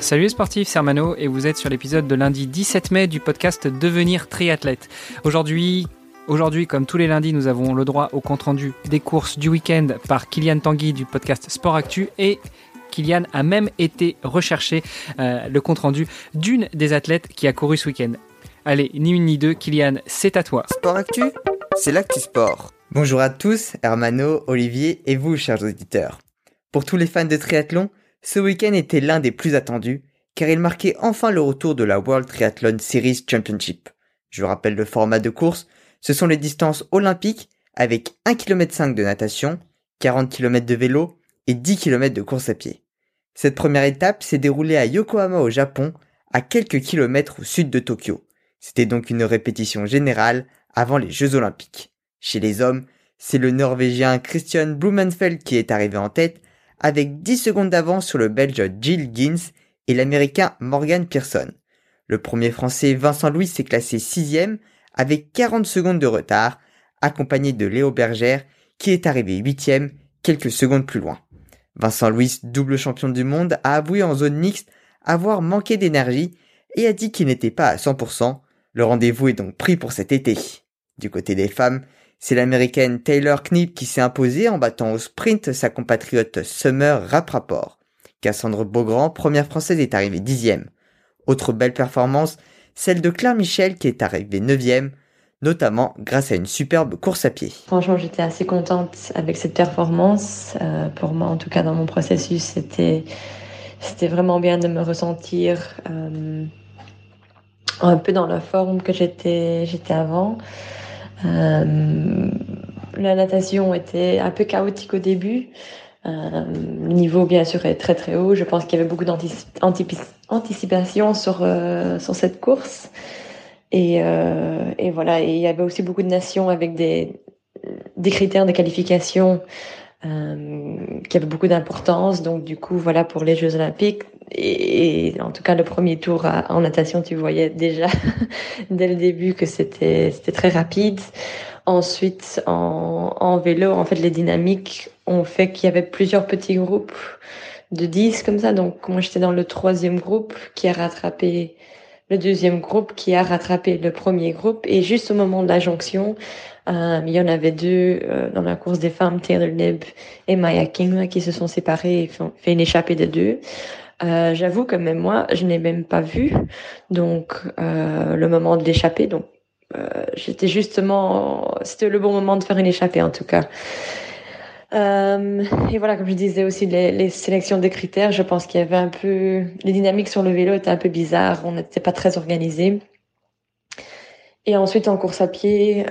Salut les sportifs, c'est Hermano et vous êtes sur l'épisode de lundi 17 mai du podcast Devenir triathlète. Aujourd'hui, Aujourd'hui, comme tous les lundis, nous avons le droit au compte-rendu des courses du week-end par Kylian Tanguy du podcast Sport Actu et Kylian a même été recherché euh, le compte-rendu d'une des athlètes qui a couru ce week-end. Allez, ni une ni deux, Kylian, c'est à toi. Sport Actu, c'est l'actu sport. Bonjour à tous, Hermano, Olivier et vous, chers auditeurs. Pour tous les fans de triathlon, ce week-end était l'un des plus attendus, car il marquait enfin le retour de la World Triathlon Series Championship. Je rappelle le format de course, ce sont les distances olympiques avec 1 km de natation, 40 km de vélo et 10 km de course à pied. Cette première étape s'est déroulée à Yokohama au Japon, à quelques kilomètres au sud de Tokyo. C'était donc une répétition générale avant les Jeux olympiques. Chez les hommes, c'est le Norvégien Christian Blumenfeld qui est arrivé en tête avec 10 secondes d'avance sur le Belge Jill Gins et l'Américain Morgan Pearson. Le premier Français Vincent Louis s'est classé sixième avec 40 secondes de retard, accompagné de Léo Bergère qui est arrivé huitième quelques secondes plus loin. Vincent Louis, double champion du monde, a avoué en zone mixte avoir manqué d'énergie et a dit qu'il n'était pas à 100%. Le rendez-vous est donc pris pour cet été. Du côté des femmes, c'est l'américaine Taylor Knipp qui s'est imposée en battant au sprint sa compatriote Summer Rapraport. Cassandre Beaugrand, première française, est arrivée dixième. Autre belle performance, celle de Claire Michel qui est arrivée neuvième, notamment grâce à une superbe course à pied. Franchement, j'étais assez contente avec cette performance. Euh, pour moi, en tout cas, dans mon processus, c'était vraiment bien de me ressentir euh, un peu dans la forme que j'étais avant. Euh, la natation était un peu chaotique au début. Euh, le niveau, bien sûr, est très très haut. Je pense qu'il y avait beaucoup d'anticipation sur, euh, sur cette course. Et, voilà, et il y avait aussi beaucoup de nations avec des, des critères de qualification qui avaient beaucoup d'importance. Donc du coup, voilà, pour les Jeux Olympiques, et, en tout cas le premier tour en natation, tu voyais déjà dès le début que c'était c'était très rapide. Ensuite, en, vélo, en fait, les dynamiques ont fait qu'il y avait plusieurs petits groupes de 10 comme ça. Donc moi, j'étais dans le troisième groupe qui a rattrapé le deuxième groupe qui a rattrapé le premier groupe. Et juste au moment de la jonction, euh, il y en avait deux euh, dans la course des femmes, Taylor Nib et Maya King, qui se sont séparées et fait une échappée de deux. Euh, J'avoue que même moi, je n'ai même pas vu donc euh, le moment de l'échapper. Donc euh, j'étais justement, c'était le bon moment de faire une échappée en tout cas. Et voilà, comme je disais aussi, les, sélections des critères, je pense qu'il y avait un peu, les dynamiques sur le vélo étaient un peu bizarres, on n'était pas très organisé. Et ensuite en course à pied,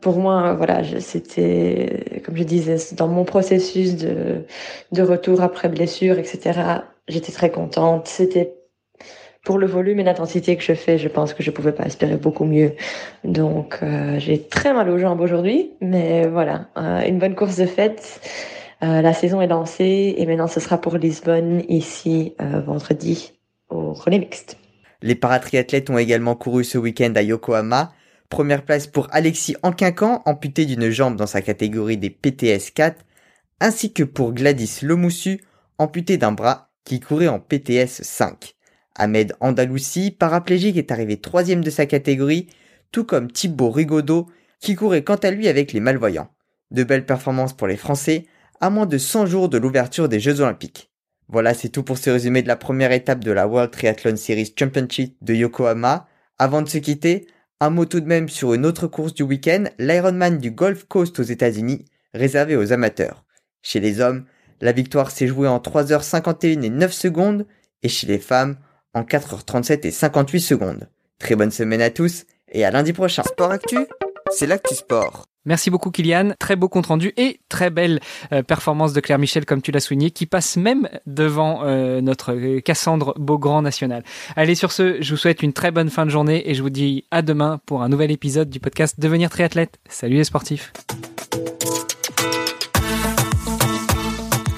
pour moi, voilà, c'était, comme je disais, dans mon processus de, de retour après blessure, etc. J'étais très contente. C'était pour le volume et l'intensité que je fais, je pense que je pouvais pas espérer beaucoup mieux. Donc euh, j'ai très mal aux jambes aujourd'hui, mais voilà, euh, une bonne course de fête. Euh, la saison est lancée et maintenant ce sera pour Lisbonne ici vendredi au relais mixte. Les paratriathlètes ont également couru ce week-end à Yokohama. Première place pour Alexis Anquincan, amputé d'une jambe dans sa catégorie des PTS 4, ainsi que pour Gladys Lemoussu, amputé d'un bras, qui courait en PTS 5. Ahmed Andalousi, paraplégique, est arrivé troisième de sa catégorie, tout comme Thibaut Rigaudot, qui courait quant à lui avec les malvoyants. De belles performances pour les Français, à moins de 100 jours de l'ouverture des Jeux Olympiques. Voilà, c'est tout pour ce résumé de la première étape de la World Triathlon Series Championship de Yokohama. Avant de se quitter, un mot tout de même sur une autre course du week-end, l'Ironman du Gulf Coast aux États-Unis, réservé aux amateurs. Chez les hommes, la victoire s'est jouée en 3h51 et 9 secondes, et chez les femmes, en 4h37 et 58 secondes. Très bonne semaine à tous et à lundi prochain. Sport Actu, c'est l'actu sport. Merci beaucoup Kylian, très beau compte rendu et très belle euh, performance de Claire Michel comme tu l'as souligné, qui passe même devant euh, notre Cassandre Beaugrand national. Allez sur ce, je vous souhaite une très bonne fin de journée et je vous dis à demain pour un nouvel épisode du podcast Devenir triathlète. Salut les sportifs.